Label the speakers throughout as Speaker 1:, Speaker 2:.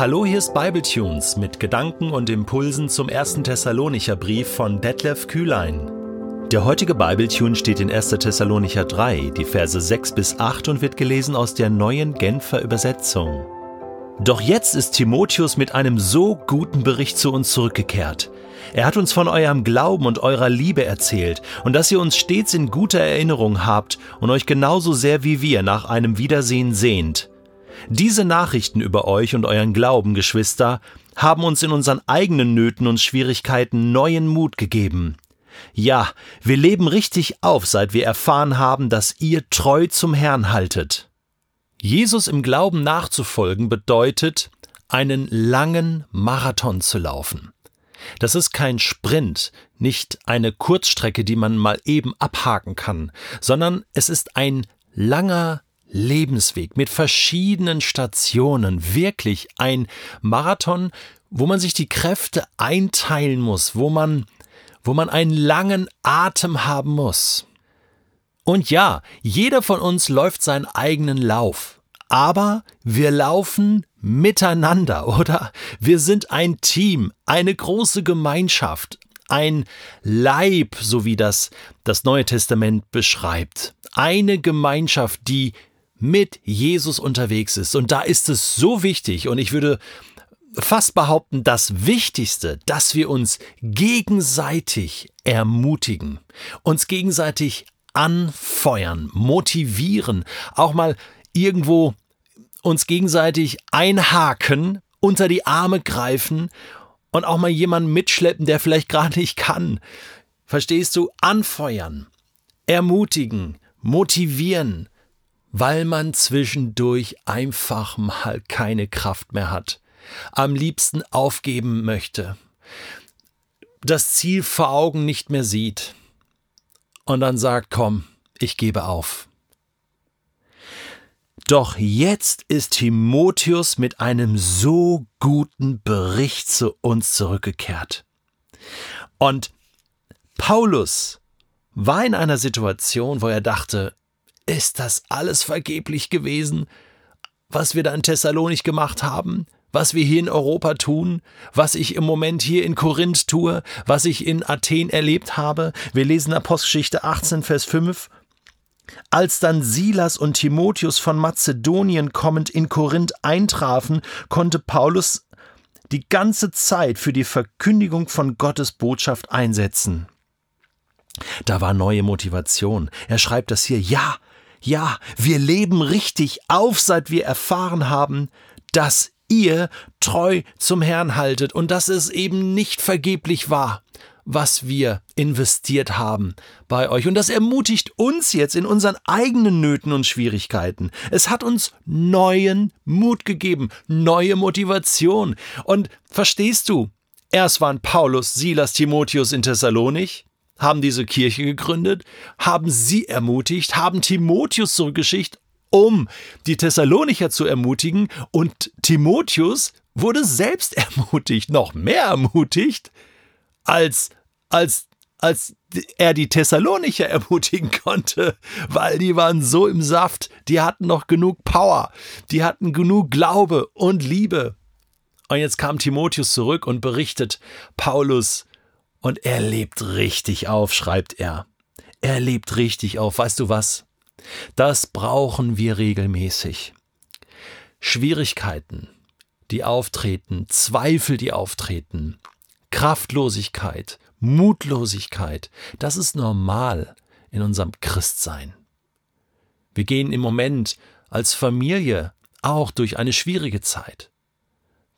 Speaker 1: Hallo, hier ist Bibletunes mit Gedanken und Impulsen zum ersten Thessalonicher Brief von Detlef Kühlein. Der heutige Bibletune steht in 1. Thessalonicher 3, die Verse 6 bis 8 und wird gelesen aus der neuen Genfer Übersetzung. Doch jetzt ist Timotheus mit einem so guten Bericht zu uns zurückgekehrt. Er hat uns von eurem Glauben und eurer Liebe erzählt und dass ihr uns stets in guter Erinnerung habt und euch genauso sehr wie wir nach einem Wiedersehen sehnt. Diese Nachrichten über euch und euren Glauben, Geschwister, haben uns in unseren eigenen Nöten und Schwierigkeiten neuen Mut gegeben. Ja, wir leben richtig auf, seit wir erfahren haben, dass ihr treu zum Herrn haltet. Jesus im Glauben nachzufolgen bedeutet, einen langen Marathon zu laufen. Das ist kein Sprint, nicht eine Kurzstrecke, die man mal eben abhaken kann, sondern es ist ein langer Lebensweg mit verschiedenen Stationen, wirklich ein Marathon, wo man sich die Kräfte einteilen muss, wo man, wo man einen langen Atem haben muss. Und ja, jeder von uns läuft seinen eigenen Lauf, aber wir laufen miteinander, oder? Wir sind ein Team, eine große Gemeinschaft, ein Leib, so wie das das Neue Testament beschreibt. Eine Gemeinschaft, die mit Jesus unterwegs ist. Und da ist es so wichtig, und ich würde fast behaupten, das Wichtigste, dass wir uns gegenseitig ermutigen, uns gegenseitig anfeuern, motivieren, auch mal irgendwo uns gegenseitig einhaken, unter die Arme greifen und auch mal jemanden mitschleppen, der vielleicht gerade nicht kann. Verstehst du? Anfeuern, ermutigen, motivieren, weil man zwischendurch einfach mal keine Kraft mehr hat, am liebsten aufgeben möchte, das Ziel vor Augen nicht mehr sieht und dann sagt, komm, ich gebe auf. Doch jetzt ist Timotheus mit einem so guten Bericht zu uns zurückgekehrt. Und Paulus war in einer Situation, wo er dachte, ist das alles vergeblich gewesen, was wir da in Thessalonik gemacht haben? was wir hier in Europa tun, was ich im Moment hier in Korinth tue, was ich in Athen erlebt habe. Wir lesen Apostelgeschichte 18, Vers 5. Als dann Silas und Timotheus von Mazedonien kommend in Korinth eintrafen, konnte Paulus die ganze Zeit für die Verkündigung von Gottes Botschaft einsetzen. Da war neue Motivation. Er schreibt das hier, ja, ja, wir leben richtig auf, seit wir erfahren haben, dass ihr treu zum Herrn haltet und dass es eben nicht vergeblich war, was wir investiert haben bei euch. Und das ermutigt uns jetzt in unseren eigenen Nöten und Schwierigkeiten. Es hat uns neuen Mut gegeben, neue Motivation. Und verstehst du, erst waren Paulus, Silas, Timotheus in Thessalonich, haben diese Kirche gegründet, haben sie ermutigt, haben Timotheus zurückgeschickt, um die Thessalonicher zu ermutigen, und Timotheus wurde selbst ermutigt, noch mehr ermutigt, als, als, als er die Thessalonicher ermutigen konnte, weil die waren so im Saft, die hatten noch genug Power, die hatten genug Glaube und Liebe. Und jetzt kam Timotheus zurück und berichtet Paulus, und er lebt richtig auf, schreibt er. Er lebt richtig auf. Weißt du was? Das brauchen wir regelmäßig. Schwierigkeiten, die auftreten, Zweifel, die auftreten, Kraftlosigkeit, Mutlosigkeit, das ist normal in unserem Christsein. Wir gehen im Moment als Familie auch durch eine schwierige Zeit.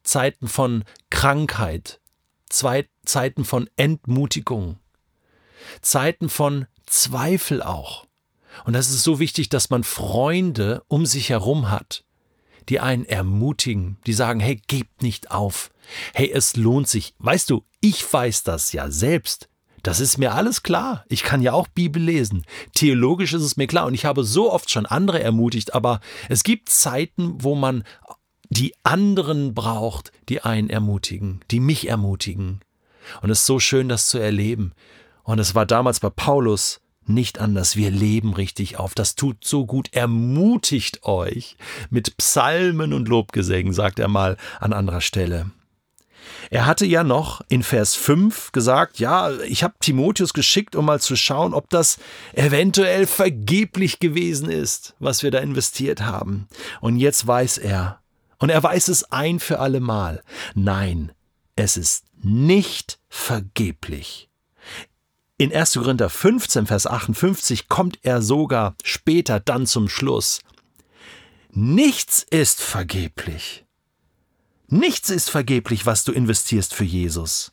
Speaker 1: Zeiten von Krankheit, zwei Zeiten von Entmutigung, Zeiten von Zweifel auch. Und das ist so wichtig, dass man Freunde um sich herum hat, die einen ermutigen, die sagen, hey, gebt nicht auf. Hey, es lohnt sich. Weißt du, ich weiß das ja selbst. Das ist mir alles klar. Ich kann ja auch Bibel lesen. Theologisch ist es mir klar. Und ich habe so oft schon andere ermutigt, aber es gibt Zeiten, wo man die anderen braucht, die einen ermutigen, die mich ermutigen. Und es ist so schön, das zu erleben. Und es war damals bei Paulus nicht anders. Wir leben richtig auf. Das tut so gut. Ermutigt euch mit Psalmen und Lobgesängen, sagt er mal an anderer Stelle. Er hatte ja noch in Vers 5 gesagt, ja, ich habe Timotheus geschickt, um mal zu schauen, ob das eventuell vergeblich gewesen ist, was wir da investiert haben. Und jetzt weiß er, und er weiß es ein für alle Mal, nein, es ist nicht vergeblich. In 1. Korinther 15, Vers 58 kommt er sogar später dann zum Schluss. Nichts ist vergeblich. Nichts ist vergeblich, was du investierst für Jesus.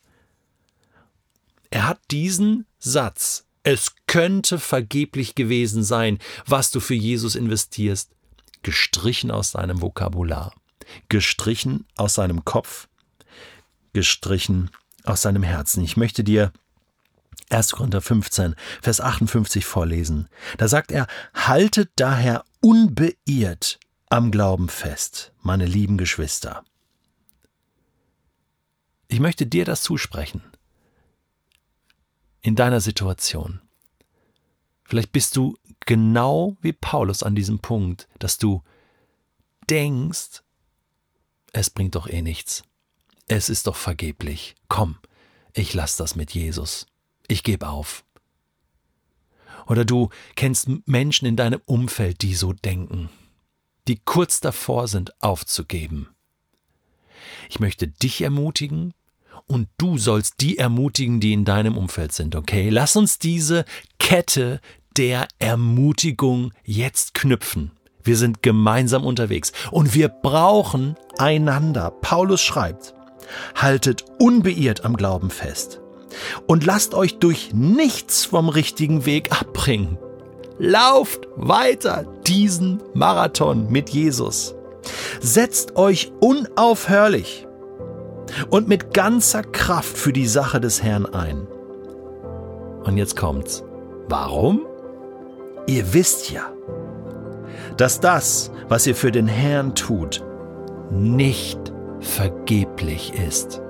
Speaker 1: Er hat diesen Satz, es könnte vergeblich gewesen sein, was du für Jesus investierst, gestrichen aus seinem Vokabular, gestrichen aus seinem Kopf, gestrichen aus seinem Herzen. Ich möchte dir 1. Korinther 15, Vers 58 vorlesen. Da sagt er, haltet daher unbeirrt am Glauben fest, meine lieben Geschwister. Ich möchte dir das zusprechen. In deiner Situation. Vielleicht bist du genau wie Paulus an diesem Punkt, dass du denkst, es bringt doch eh nichts. Es ist doch vergeblich. Komm, ich lass das mit Jesus. Ich gebe auf. Oder du kennst Menschen in deinem Umfeld, die so denken, die kurz davor sind, aufzugeben. Ich möchte dich ermutigen, und du sollst die ermutigen, die in deinem Umfeld sind, okay? Lass uns diese Kette der Ermutigung jetzt knüpfen. Wir sind gemeinsam unterwegs und wir brauchen einander. Paulus schreibt, haltet unbeirrt am Glauben fest und lasst euch durch nichts vom richtigen Weg abbringen. Lauft weiter diesen Marathon mit Jesus. Setzt euch unaufhörlich und mit ganzer Kraft für die Sache des Herrn ein. Und jetzt kommt's. Warum? Ihr wisst ja, dass das, was ihr für den Herrn tut, nicht vergeblich ist.